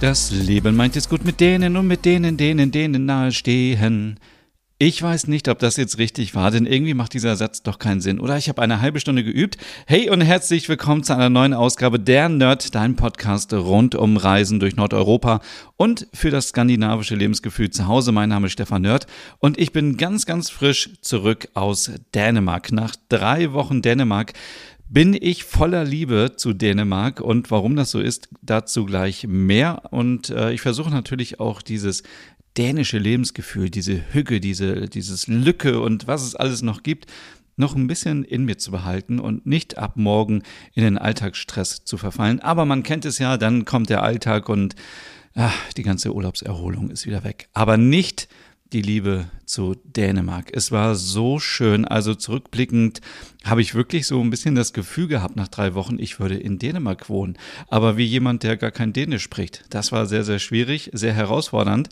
Das Leben meint es gut mit denen und mit denen, denen, denen nahestehen. Ich weiß nicht, ob das jetzt richtig war, denn irgendwie macht dieser Satz doch keinen Sinn. Oder ich habe eine halbe Stunde geübt. Hey und herzlich willkommen zu einer neuen Ausgabe der Nerd, dein Podcast rund um Reisen durch Nordeuropa und für das skandinavische Lebensgefühl zu Hause. Mein Name ist Stefan Nerd und ich bin ganz, ganz frisch zurück aus Dänemark. Nach drei Wochen Dänemark bin ich voller Liebe zu Dänemark und warum das so ist, dazu gleich mehr. Und äh, ich versuche natürlich auch dieses dänische Lebensgefühl, diese Hüge, diese, dieses Lücke und was es alles noch gibt, noch ein bisschen in mir zu behalten und nicht ab morgen in den Alltagsstress zu verfallen. Aber man kennt es ja, dann kommt der Alltag und ach, die ganze Urlaubserholung ist wieder weg. Aber nicht die Liebe zu Dänemark. Es war so schön. Also zurückblickend habe ich wirklich so ein bisschen das Gefühl gehabt nach drei Wochen, ich würde in Dänemark wohnen. Aber wie jemand, der gar kein Dänisch spricht. Das war sehr, sehr schwierig, sehr herausfordernd.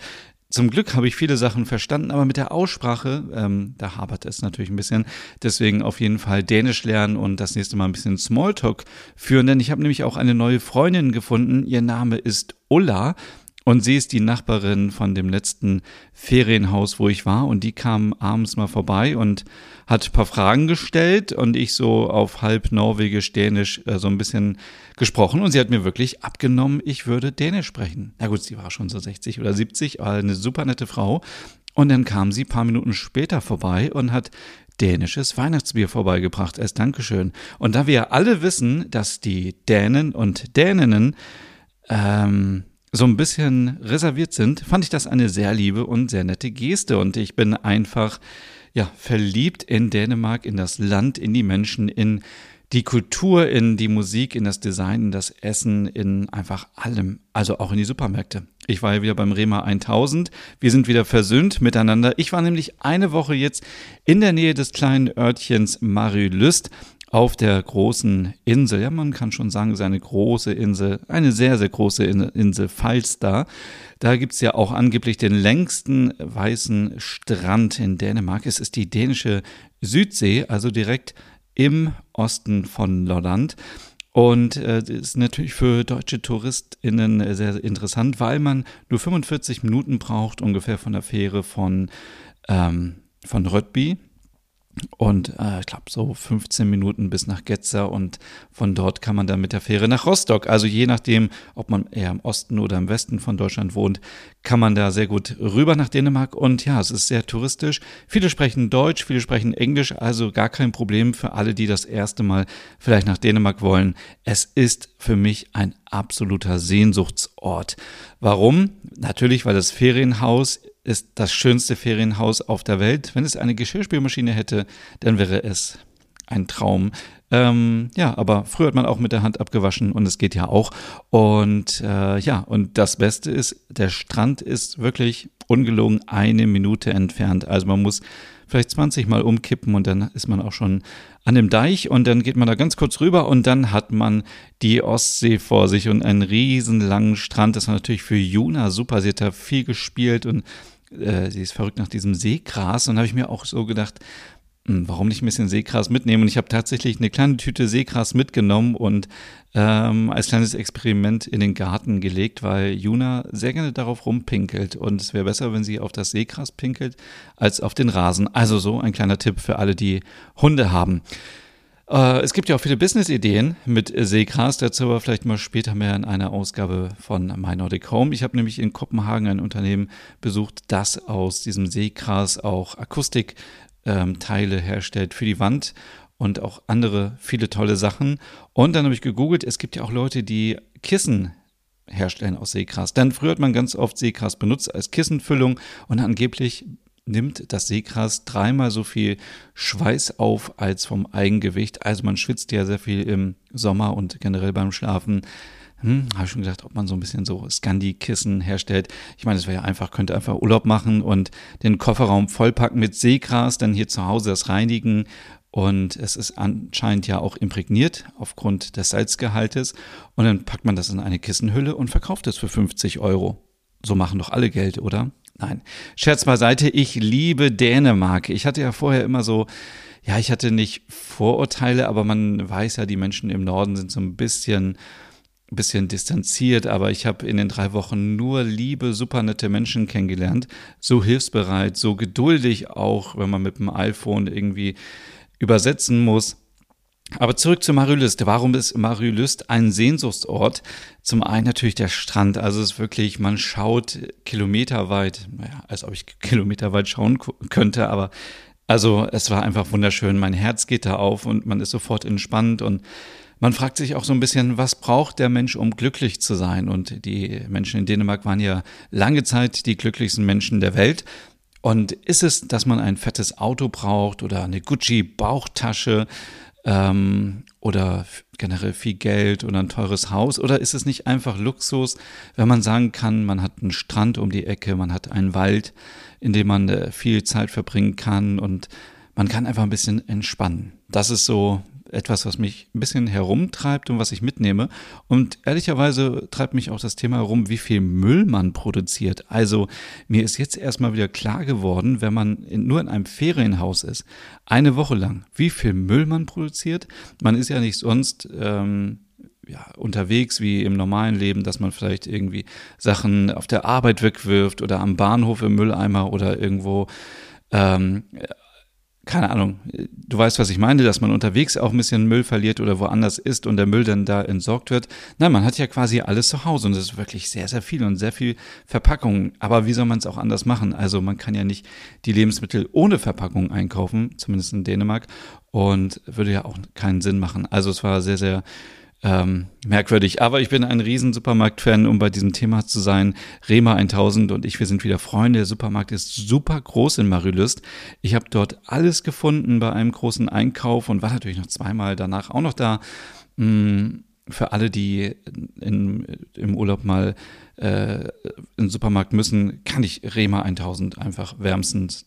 Zum Glück habe ich viele Sachen verstanden, aber mit der Aussprache, ähm, da hapert es natürlich ein bisschen. Deswegen auf jeden Fall Dänisch lernen und das nächste Mal ein bisschen Smalltalk führen, denn ich habe nämlich auch eine neue Freundin gefunden. Ihr Name ist Ulla. Und sie ist die Nachbarin von dem letzten Ferienhaus, wo ich war. Und die kam abends mal vorbei und hat paar Fragen gestellt. Und ich so auf halb Norwegisch, Dänisch äh, so ein bisschen gesprochen. Und sie hat mir wirklich abgenommen, ich würde Dänisch sprechen. Na gut, sie war schon so 60 oder 70, aber eine super nette Frau. Und dann kam sie paar Minuten später vorbei und hat dänisches Weihnachtsbier vorbeigebracht als Dankeschön. Und da wir alle wissen, dass die Dänen und Däninnen ähm, so ein bisschen reserviert sind, fand ich das eine sehr liebe und sehr nette Geste. Und ich bin einfach, ja, verliebt in Dänemark, in das Land, in die Menschen, in die Kultur, in die Musik, in das Design, in das Essen, in einfach allem, also auch in die Supermärkte. Ich war ja wieder beim Rema 1000. Wir sind wieder versöhnt miteinander. Ich war nämlich eine Woche jetzt in der Nähe des kleinen Örtchens Marylüst auf der großen Insel, ja, man kann schon sagen, es ist eine große Insel, eine sehr, sehr große Insel Falster. Da gibt's ja auch angeblich den längsten weißen Strand in Dänemark. Es ist die dänische Südsee, also direkt im Osten von Lolland. Und äh, ist natürlich für deutsche TouristInnen sehr interessant, weil man nur 45 Minuten braucht, ungefähr von der Fähre von, ähm, von Röttby und äh, ich glaube so 15 Minuten bis nach Getzer und von dort kann man dann mit der Fähre nach Rostock. Also je nachdem, ob man eher im Osten oder im Westen von Deutschland wohnt, kann man da sehr gut rüber nach Dänemark. Und ja, es ist sehr touristisch. Viele sprechen Deutsch, viele sprechen Englisch, also gar kein Problem für alle, die das erste Mal vielleicht nach Dänemark wollen. Es ist für mich ein absoluter Sehnsuchtsort. Warum? Natürlich, weil das Ferienhaus ist das schönste Ferienhaus auf der Welt. Wenn es eine Geschirrspülmaschine hätte, dann wäre es ein Traum. Ähm, ja, aber früher hat man auch mit der Hand abgewaschen und es geht ja auch. Und äh, ja, und das Beste ist, der Strand ist wirklich ungelogen eine Minute entfernt. Also man muss vielleicht 20 Mal umkippen und dann ist man auch schon an dem Deich und dann geht man da ganz kurz rüber und dann hat man die Ostsee vor sich und einen riesen langen Strand. Das war natürlich für Juna super. Sie hat da viel gespielt und äh, sie ist verrückt nach diesem Seegras. Und habe ich mir auch so gedacht, hm, warum nicht ein bisschen Seegras mitnehmen? Und ich habe tatsächlich eine kleine Tüte Seegras mitgenommen und ähm, als kleines Experiment in den Garten gelegt, weil Juna sehr gerne darauf rumpinkelt. Und es wäre besser, wenn sie auf das Seegras pinkelt, als auf den Rasen. Also so ein kleiner Tipp für alle, die Hunde haben. Äh, es gibt ja auch viele Business-Ideen mit Seegras, dazu aber vielleicht mal später mehr in einer Ausgabe von My Nordic Home. Ich habe nämlich in Kopenhagen ein Unternehmen besucht, das aus diesem Seegras auch Akustikteile ähm, herstellt für die Wand und auch andere viele tolle Sachen. Und dann habe ich gegoogelt, es gibt ja auch Leute, die Kissen herstellen aus Seegras. Denn früher hat man ganz oft Seegras benutzt als Kissenfüllung und angeblich nimmt das Seegras dreimal so viel Schweiß auf als vom Eigengewicht. Also man schwitzt ja sehr viel im Sommer und generell beim Schlafen. hm, habe ich schon gedacht, ob man so ein bisschen so Scandi-Kissen herstellt. Ich meine, es wäre ja einfach, könnte einfach Urlaub machen und den Kofferraum vollpacken mit Seegras, dann hier zu Hause das reinigen und es ist anscheinend ja auch imprägniert aufgrund des Salzgehaltes. Und dann packt man das in eine Kissenhülle und verkauft es für 50 Euro. So machen doch alle Geld, oder? Nein. Scherz beiseite, ich liebe Dänemark. Ich hatte ja vorher immer so, ja, ich hatte nicht Vorurteile, aber man weiß ja, die Menschen im Norden sind so ein bisschen bisschen distanziert, aber ich habe in den drei Wochen nur liebe, super nette Menschen kennengelernt, so hilfsbereit, so geduldig auch, wenn man mit dem iPhone irgendwie übersetzen muss. Aber zurück zu Marylist. Warum ist Marylist ein Sehnsuchtsort? Zum einen natürlich der Strand. Also es ist wirklich, man schaut kilometerweit, naja, als ob ich kilometerweit schauen könnte, aber also es war einfach wunderschön. Mein Herz geht da auf und man ist sofort entspannt und man fragt sich auch so ein bisschen, was braucht der Mensch, um glücklich zu sein? Und die Menschen in Dänemark waren ja lange Zeit die glücklichsten Menschen der Welt. Und ist es, dass man ein fettes Auto braucht oder eine Gucci-Bauchtasche ähm, oder generell viel Geld oder ein teures Haus? Oder ist es nicht einfach Luxus, wenn man sagen kann, man hat einen Strand um die Ecke, man hat einen Wald, in dem man äh, viel Zeit verbringen kann und man kann einfach ein bisschen entspannen. Das ist so etwas, was mich ein bisschen herumtreibt und was ich mitnehme. Und ehrlicherweise treibt mich auch das Thema herum, wie viel Müll man produziert. Also mir ist jetzt erstmal wieder klar geworden, wenn man in, nur in einem Ferienhaus ist, eine Woche lang, wie viel Müll man produziert. Man ist ja nicht sonst ähm, ja, unterwegs wie im normalen Leben, dass man vielleicht irgendwie Sachen auf der Arbeit wegwirft oder am Bahnhof im Mülleimer oder irgendwo ähm, keine Ahnung, du weißt, was ich meine, dass man unterwegs auch ein bisschen Müll verliert oder woanders ist und der Müll dann da entsorgt wird. Nein, man hat ja quasi alles zu Hause und das ist wirklich sehr, sehr viel und sehr viel Verpackung. Aber wie soll man es auch anders machen? Also man kann ja nicht die Lebensmittel ohne Verpackung einkaufen, zumindest in Dänemark, und würde ja auch keinen Sinn machen. Also es war sehr, sehr ähm, merkwürdig. Aber ich bin ein riesen Supermarkt-Fan, um bei diesem Thema zu sein. Rema 1000 und ich, wir sind wieder Freunde. Der Supermarkt ist super groß in Marilust. Ich habe dort alles gefunden bei einem großen Einkauf und war natürlich noch zweimal danach auch noch da. Mm, für alle, die in, im Urlaub mal äh, in den Supermarkt müssen, kann ich Rema 1000 einfach wärmstens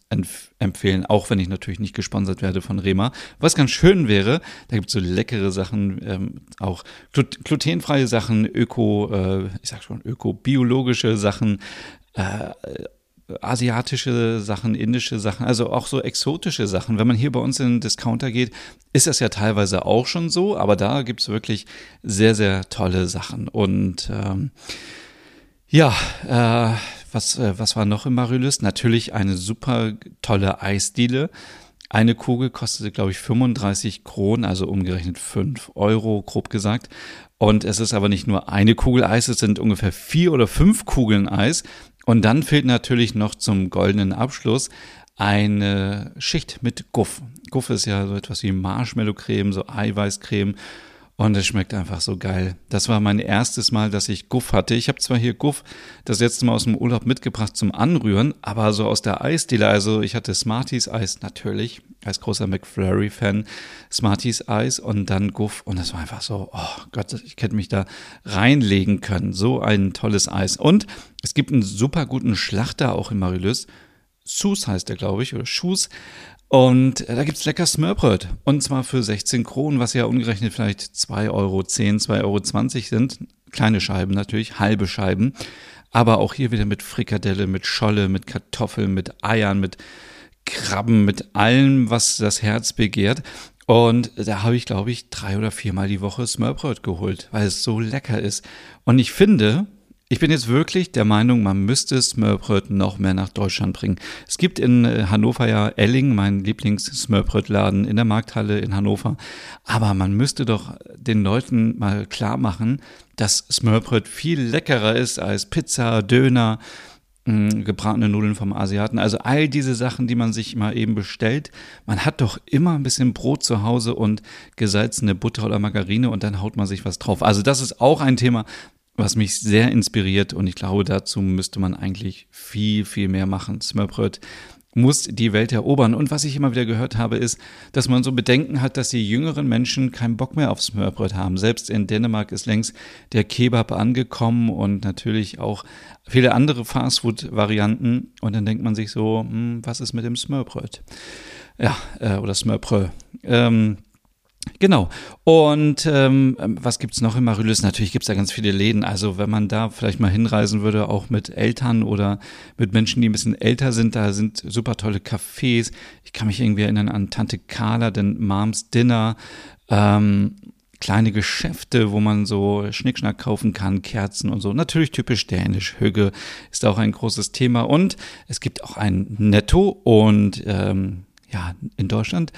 empfehlen, auch wenn ich natürlich nicht gesponsert werde von Rema. Was ganz schön wäre, da gibt es so leckere Sachen, ähm, auch glutenfreie Sachen, öko, äh, ich sag schon, öko-biologische Sachen, äh, asiatische Sachen, indische Sachen, also auch so exotische Sachen. Wenn man hier bei uns in den Discounter geht, ist das ja teilweise auch schon so, aber da gibt es wirklich sehr, sehr tolle Sachen. Und ähm, ja, äh, was, äh, was war noch im Marylist? Natürlich eine super tolle Eisdiele. Eine Kugel kostete, glaube ich, 35 Kronen, also umgerechnet 5 Euro, grob gesagt. Und es ist aber nicht nur eine Kugel Eis, es sind ungefähr vier oder fünf Kugeln Eis. Und dann fehlt natürlich noch zum goldenen Abschluss eine Schicht mit Guff. Guff ist ja so etwas wie Marshmallow-Creme, so Eiweißcreme. Und es schmeckt einfach so geil. Das war mein erstes Mal, dass ich Guff hatte. Ich habe zwar hier Guff das letzte Mal aus dem Urlaub mitgebracht zum Anrühren, aber so aus der Eisdiele. Also ich hatte Smarties Eis natürlich, als großer McFlurry-Fan. Smarties Eis und dann Guff. Und das war einfach so, oh Gott, ich hätte mich da reinlegen können. So ein tolles Eis. Und es gibt einen super guten Schlachter auch in Marilus. Sus heißt der, glaube ich, oder Schuss. Und äh, da gibt's lecker Smörbröt. Und zwar für 16 Kronen, was ja umgerechnet vielleicht 2,10 Euro, 2,20 Euro sind. Kleine Scheiben natürlich, halbe Scheiben. Aber auch hier wieder mit Frikadelle, mit Scholle, mit Kartoffeln, mit Eiern, mit Krabben, mit allem, was das Herz begehrt. Und da habe ich, glaube ich, drei oder viermal die Woche Smörbröt geholt, weil es so lecker ist. Und ich finde, ich bin jetzt wirklich der Meinung, man müsste Smørbrød noch mehr nach Deutschland bringen. Es gibt in äh, Hannover ja Elling, mein Lieblings-Smørbrød-Laden in der Markthalle in Hannover. Aber man müsste doch den Leuten mal klar machen, dass Smørbrød viel leckerer ist als Pizza, Döner, hm, gebratene Nudeln vom Asiaten. Also all diese Sachen, die man sich mal eben bestellt. Man hat doch immer ein bisschen Brot zu Hause und gesalzene Butter oder Margarine und dann haut man sich was drauf. Also das ist auch ein Thema, was mich sehr inspiriert und ich glaube, dazu müsste man eigentlich viel, viel mehr machen. Smørbrød muss die Welt erobern. Und was ich immer wieder gehört habe, ist, dass man so Bedenken hat, dass die jüngeren Menschen keinen Bock mehr aufs Smørbrød haben. Selbst in Dänemark ist längst der Kebab angekommen und natürlich auch viele andere Fastfood-Varianten. Und dann denkt man sich so, hm, was ist mit dem Smørbrød? Ja, äh, oder Smørbrød. Ähm, Genau. Und ähm, was gibt's noch in Maryllis? Natürlich gibt's da ganz viele Läden. Also wenn man da vielleicht mal hinreisen würde, auch mit Eltern oder mit Menschen, die ein bisschen älter sind, da sind super tolle Cafés. Ich kann mich irgendwie erinnern an Tante Carla, den Moms Dinner. Ähm, kleine Geschäfte, wo man so Schnickschnack kaufen kann, Kerzen und so. Natürlich typisch dänisch. Hüge ist auch ein großes Thema. Und es gibt auch ein Netto und ähm, ja, in Deutschland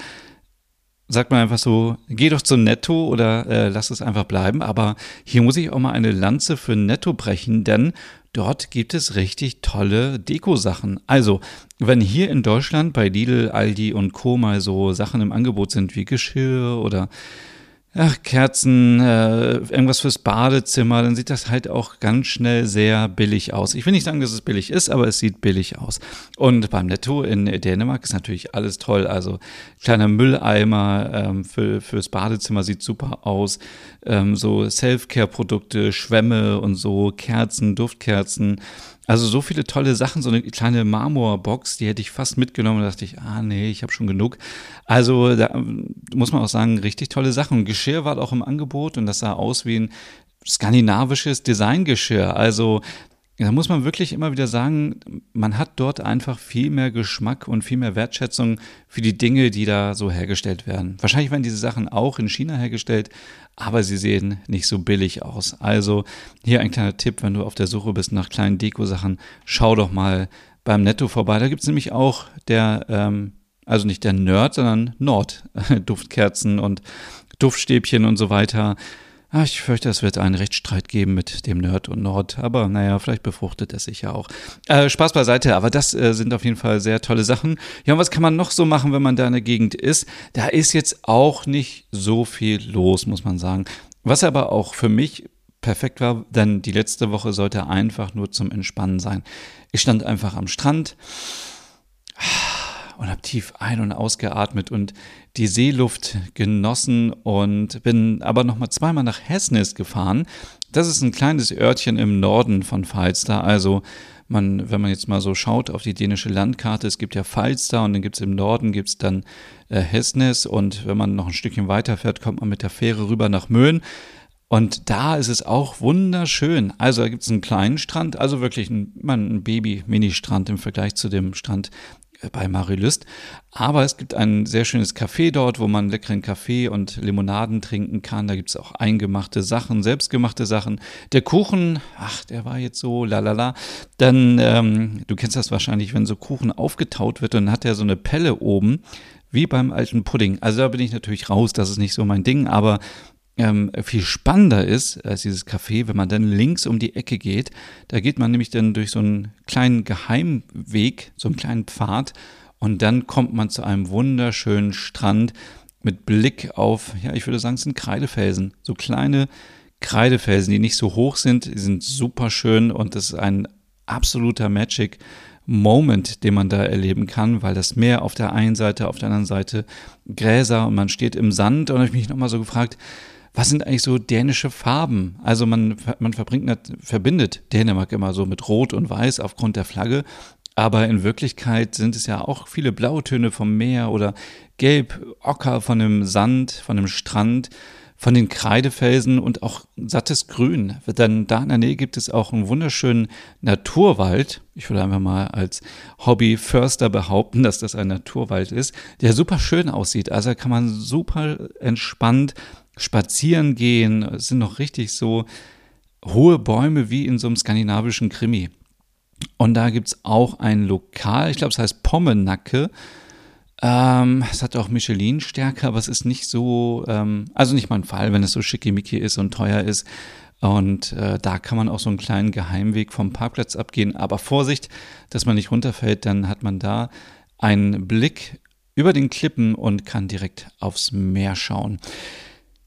sagt man einfach so, geh doch zu Netto oder äh, lass es einfach bleiben. Aber hier muss ich auch mal eine Lanze für Netto brechen, denn dort gibt es richtig tolle Deko-Sachen. Also, wenn hier in Deutschland bei Lidl, Aldi und Co. mal so Sachen im Angebot sind wie Geschirr oder Ach, Kerzen, äh, irgendwas fürs Badezimmer, dann sieht das halt auch ganz schnell sehr billig aus. Ich will nicht sagen, dass es billig ist, aber es sieht billig aus. Und beim Netto in Dänemark ist natürlich alles toll. Also kleiner Mülleimer ähm, für, fürs Badezimmer sieht super aus. Ähm, so Self-Care-Produkte, Schwämme und so, Kerzen, Duftkerzen. Also so viele tolle Sachen, so eine kleine Marmorbox, die hätte ich fast mitgenommen. Da dachte ich, ah nee, ich habe schon genug. Also da muss man auch sagen, richtig tolle Sachen. Geschirr war auch im Angebot und das sah aus wie ein skandinavisches Designgeschirr. Also da muss man wirklich immer wieder sagen, man hat dort einfach viel mehr Geschmack und viel mehr Wertschätzung für die Dinge, die da so hergestellt werden. Wahrscheinlich werden diese Sachen auch in China hergestellt, aber sie sehen nicht so billig aus. Also hier ein kleiner Tipp, wenn du auf der Suche bist nach kleinen Deko-Sachen, schau doch mal beim Netto vorbei. Da gibt es nämlich auch der, ähm, also nicht der Nerd, sondern Nord, Duftkerzen und Duftstäbchen und so weiter. Ah, ich fürchte, es wird einen Rechtsstreit geben mit dem Nerd und Nord, aber naja, vielleicht befruchtet es sich ja auch. Äh, Spaß beiseite, aber das äh, sind auf jeden Fall sehr tolle Sachen. Ja, und was kann man noch so machen, wenn man da in der Gegend ist? Da ist jetzt auch nicht so viel los, muss man sagen. Was aber auch für mich perfekt war, denn die letzte Woche sollte einfach nur zum Entspannen sein. Ich stand einfach am Strand und habe tief ein- und ausgeatmet und die Seeluft genossen und bin aber noch mal zweimal nach Hessnes gefahren. Das ist ein kleines Örtchen im Norden von Falster. Also man, wenn man jetzt mal so schaut auf die dänische Landkarte, es gibt ja Falster und dann gibt es im Norden gibt's dann äh, Hessnes und wenn man noch ein Stückchen weiter fährt, kommt man mit der Fähre rüber nach Möhn. Und da ist es auch wunderschön. Also da gibt es einen kleinen Strand, also wirklich ein, ein Baby-Mini-Strand im Vergleich zu dem Strand bei Marie-Lüst. Aber es gibt ein sehr schönes Café dort, wo man leckeren Kaffee und Limonaden trinken kann. Da gibt es auch eingemachte Sachen, selbstgemachte Sachen. Der Kuchen, ach, der war jetzt so lalala. Dann, ähm, du kennst das wahrscheinlich, wenn so Kuchen aufgetaut wird, dann hat er so eine Pelle oben, wie beim alten Pudding. Also da bin ich natürlich raus, das ist nicht so mein Ding, aber ähm, viel spannender ist als dieses Café, wenn man dann links um die Ecke geht. Da geht man nämlich dann durch so einen kleinen Geheimweg, so einen kleinen Pfad. Und dann kommt man zu einem wunderschönen Strand mit Blick auf, ja, ich würde sagen, es sind Kreidefelsen, so kleine Kreidefelsen, die nicht so hoch sind, die sind super schön und das ist ein absoluter Magic Moment, den man da erleben kann, weil das Meer auf der einen Seite, auf der anderen Seite Gräser und man steht im Sand. Und ich mich nochmal so gefragt, was sind eigentlich so dänische Farben? Also man, man verbringt, verbindet Dänemark immer so mit Rot und Weiß aufgrund der Flagge. Aber in Wirklichkeit sind es ja auch viele Blautöne vom Meer oder Gelb, Ocker von dem Sand, von dem Strand, von den Kreidefelsen und auch sattes Grün. Denn da in der Nähe gibt es auch einen wunderschönen Naturwald. Ich würde einfach mal als Hobby-Förster behaupten, dass das ein Naturwald ist, der super schön aussieht. Also kann man super entspannt spazieren gehen. Es sind noch richtig so hohe Bäume wie in so einem skandinavischen Krimi. Und da gibt es auch ein Lokal, ich glaube, es heißt Pommenacke. Ähm, es hat auch Michelin-Stärke, aber es ist nicht so, ähm, also nicht mein Fall, wenn es so schickimicki ist und teuer ist. Und äh, da kann man auch so einen kleinen Geheimweg vom Parkplatz abgehen. Aber Vorsicht, dass man nicht runterfällt, dann hat man da einen Blick über den Klippen und kann direkt aufs Meer schauen.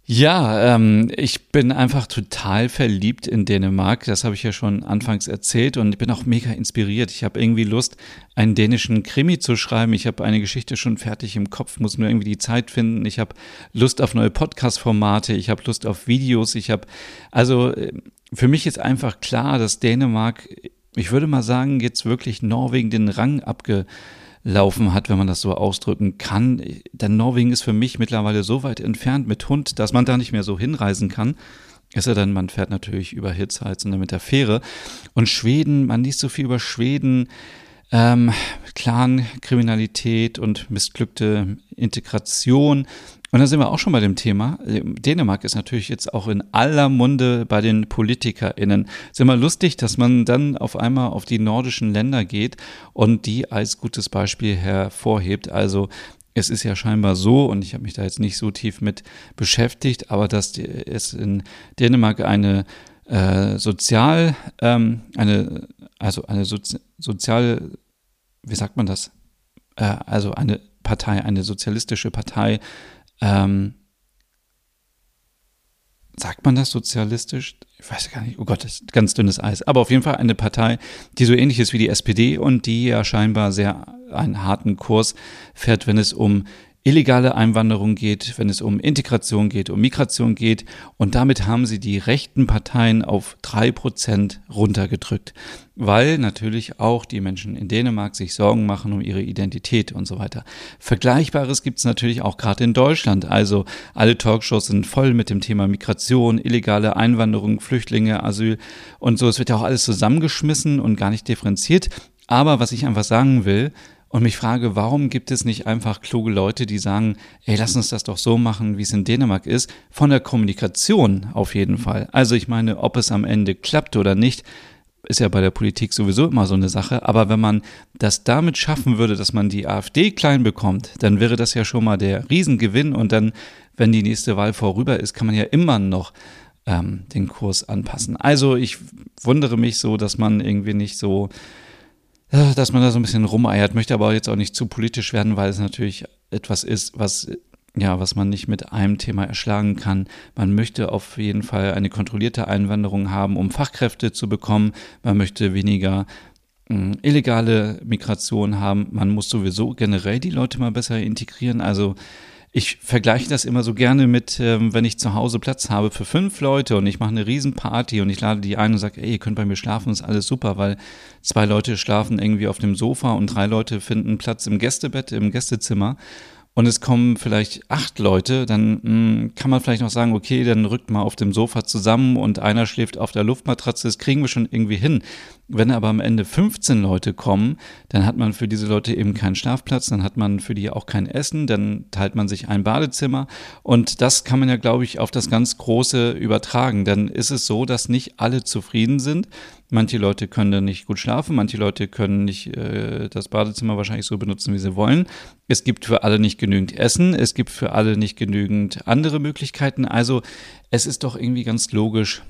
Ja, ähm, ich bin einfach total verliebt in Dänemark. Das habe ich ja schon anfangs erzählt und ich bin auch mega inspiriert. Ich habe irgendwie Lust, einen dänischen Krimi zu schreiben. Ich habe eine Geschichte schon fertig im Kopf, muss nur irgendwie die Zeit finden. Ich habe Lust auf neue Podcast-Formate. Ich habe Lust auf Videos. Ich habe, also äh, für mich ist einfach klar, dass Dänemark, ich würde mal sagen, jetzt wirklich Norwegen den Rang abge laufen hat, wenn man das so ausdrücken kann. Denn Norwegen ist für mich mittlerweile so weit entfernt mit Hund, dass man da nicht mehr so hinreisen kann. Es sei denn, man fährt natürlich über Hitzheiz und mit der Fähre. Und Schweden, man liest so viel über Schweden, ähm, Clan-Kriminalität und missglückte Integration. Und da sind wir auch schon bei dem Thema. Dänemark ist natürlich jetzt auch in aller Munde bei den PolitikerInnen. ist immer lustig, dass man dann auf einmal auf die nordischen Länder geht und die als gutes Beispiel hervorhebt. Also es ist ja scheinbar so, und ich habe mich da jetzt nicht so tief mit beschäftigt, aber dass es in Dänemark eine äh, sozial, ähm, eine, also eine Sozi sozial, wie sagt man das? Äh, also eine Partei, eine sozialistische Partei ähm, sagt man das sozialistisch? Ich weiß gar nicht. Oh Gott, das ist ganz dünnes Eis. Aber auf jeden Fall eine Partei, die so ähnlich ist wie die SPD und die ja scheinbar sehr einen harten Kurs fährt, wenn es um illegale Einwanderung geht, wenn es um Integration geht, um Migration geht. Und damit haben sie die rechten Parteien auf drei Prozent runtergedrückt, weil natürlich auch die Menschen in Dänemark sich Sorgen machen um ihre Identität und so weiter. Vergleichbares gibt es natürlich auch gerade in Deutschland. Also alle Talkshows sind voll mit dem Thema Migration, illegale Einwanderung, Flüchtlinge, Asyl und so. Es wird ja auch alles zusammengeschmissen und gar nicht differenziert. Aber was ich einfach sagen will, und mich frage, warum gibt es nicht einfach kluge Leute, die sagen, ey, lass uns das doch so machen, wie es in Dänemark ist, von der Kommunikation auf jeden Fall. Also ich meine, ob es am Ende klappt oder nicht, ist ja bei der Politik sowieso immer so eine Sache, aber wenn man das damit schaffen würde, dass man die AfD klein bekommt, dann wäre das ja schon mal der Riesengewinn und dann, wenn die nächste Wahl vorüber ist, kann man ja immer noch ähm, den Kurs anpassen. Also ich wundere mich so, dass man irgendwie nicht so dass man da so ein bisschen rumeiert, möchte aber jetzt auch nicht zu politisch werden, weil es natürlich etwas ist, was ja, was man nicht mit einem Thema erschlagen kann. Man möchte auf jeden Fall eine kontrollierte Einwanderung haben, um Fachkräfte zu bekommen. Man möchte weniger äh, illegale Migration haben. Man muss sowieso generell die Leute mal besser integrieren. Also ich vergleiche das immer so gerne mit, ähm, wenn ich zu Hause Platz habe für fünf Leute und ich mache eine Riesenparty und ich lade die ein und sage, ey, ihr könnt bei mir schlafen, ist alles super, weil zwei Leute schlafen irgendwie auf dem Sofa und drei Leute finden Platz im Gästebett, im Gästezimmer und es kommen vielleicht acht Leute, dann mh, hm, kann man vielleicht noch sagen, okay, dann rückt mal auf dem Sofa zusammen und einer schläft auf der Luftmatratze, das kriegen wir schon irgendwie hin. Wenn aber am Ende 15 Leute kommen, dann hat man für diese Leute eben keinen Schlafplatz, dann hat man für die auch kein Essen, dann teilt man sich ein Badezimmer und das kann man ja, glaube ich, auf das ganz Große übertragen. Dann ist es so, dass nicht alle zufrieden sind. Manche Leute können dann nicht gut schlafen, manche Leute können nicht äh, das Badezimmer wahrscheinlich so benutzen, wie sie wollen. Es gibt für alle nicht genügend Essen, es gibt für alle nicht genügend andere Möglichkeiten. Also es ist doch irgendwie ganz logisch,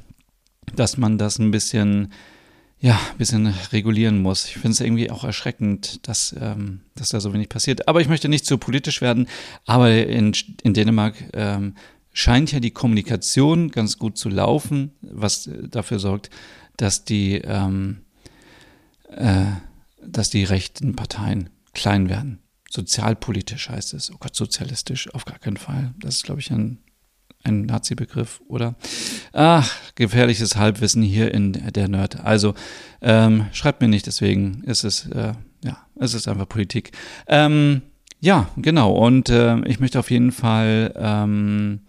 dass man das ein bisschen ja, ein bisschen regulieren muss. Ich finde es irgendwie auch erschreckend, dass, ähm, dass da so wenig passiert. Aber ich möchte nicht zu politisch werden. Aber in, in Dänemark ähm, scheint ja die Kommunikation ganz gut zu laufen, was dafür sorgt, dass die, ähm, äh, dass die rechten Parteien klein werden. Sozialpolitisch heißt es. Oh Gott, sozialistisch auf gar keinen Fall. Das ist, glaube ich, ein ein Nazi-Begriff, oder? Ach, gefährliches Halbwissen hier in der Nerd. Also ähm, schreibt mir nicht, deswegen ist es, äh, ja, es ist einfach Politik. Ähm, ja, genau. Und äh, ich möchte auf jeden Fall ähm,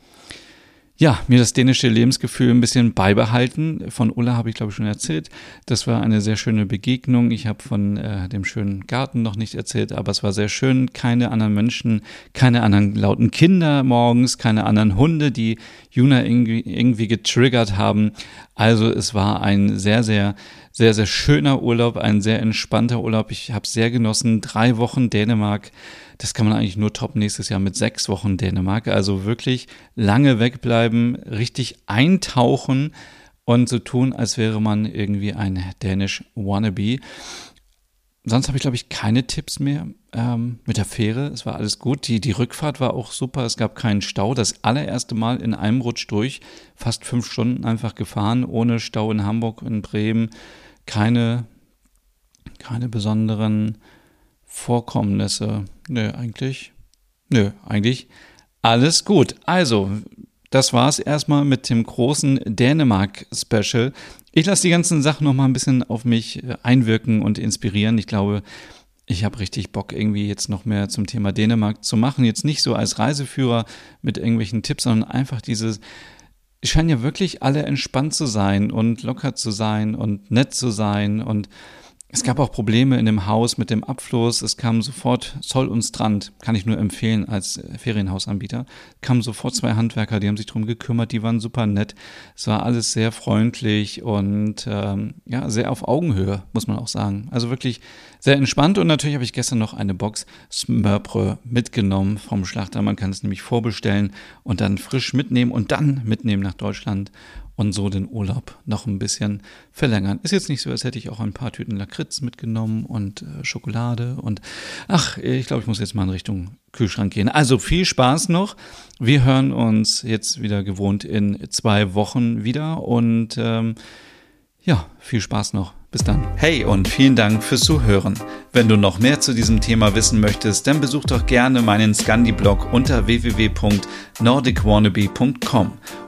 ja, mir das dänische Lebensgefühl ein bisschen beibehalten. Von Ulla habe ich, glaube ich, schon erzählt. Das war eine sehr schöne Begegnung. Ich habe von äh, dem schönen Garten noch nicht erzählt, aber es war sehr schön. Keine anderen Menschen, keine anderen lauten Kinder morgens, keine anderen Hunde, die Juna irgendwie, irgendwie getriggert haben. Also es war ein sehr, sehr, sehr, sehr schöner Urlaub, ein sehr entspannter Urlaub. Ich habe sehr genossen. Drei Wochen Dänemark das kann man eigentlich nur top nächstes Jahr mit sechs Wochen Dänemark. Also wirklich lange wegbleiben, richtig eintauchen und so tun, als wäre man irgendwie ein dänisch Wannabe. sonst habe ich, glaube ich, keine Tipps mehr ähm, mit der Fähre. Es war alles gut. Die, die Rückfahrt war auch super. Es gab keinen Stau. Das allererste Mal in einem Rutsch durch. Fast fünf Stunden einfach gefahren, ohne Stau in Hamburg, in Bremen. Keine, keine besonderen Vorkommnisse. Nö, eigentlich. Nö, eigentlich alles gut. Also, das war's erstmal mit dem großen Dänemark-Special. Ich lasse die ganzen Sachen noch mal ein bisschen auf mich äh, einwirken und inspirieren. Ich glaube, ich habe richtig Bock, irgendwie jetzt noch mehr zum Thema Dänemark zu machen. Jetzt nicht so als Reiseführer mit irgendwelchen Tipps, sondern einfach dieses, es scheinen ja wirklich alle entspannt zu sein und locker zu sein und nett zu sein und es gab auch Probleme in dem Haus mit dem Abfluss. Es kam sofort Zoll und Strand, kann ich nur empfehlen als Ferienhausanbieter. Kamen sofort zwei Handwerker, die haben sich darum gekümmert, die waren super nett. Es war alles sehr freundlich und ähm, ja, sehr auf Augenhöhe, muss man auch sagen. Also wirklich sehr entspannt und natürlich habe ich gestern noch eine Box Smörbrö mitgenommen vom Schlachter. Man kann es nämlich vorbestellen und dann frisch mitnehmen und dann mitnehmen nach Deutschland und so den Urlaub noch ein bisschen verlängern. Ist jetzt nicht so, als hätte ich auch ein paar Tüten Lakritz mitgenommen und äh, Schokolade und ach, ich glaube, ich muss jetzt mal in Richtung Kühlschrank gehen. Also viel Spaß noch. Wir hören uns jetzt wieder gewohnt in zwei Wochen wieder und ähm, ja, viel Spaß noch. Bis dann. Hey und vielen Dank fürs Zuhören. Wenn du noch mehr zu diesem Thema wissen möchtest, dann besuch doch gerne meinen Scandi-Blog unter www.nordicwannabe.com.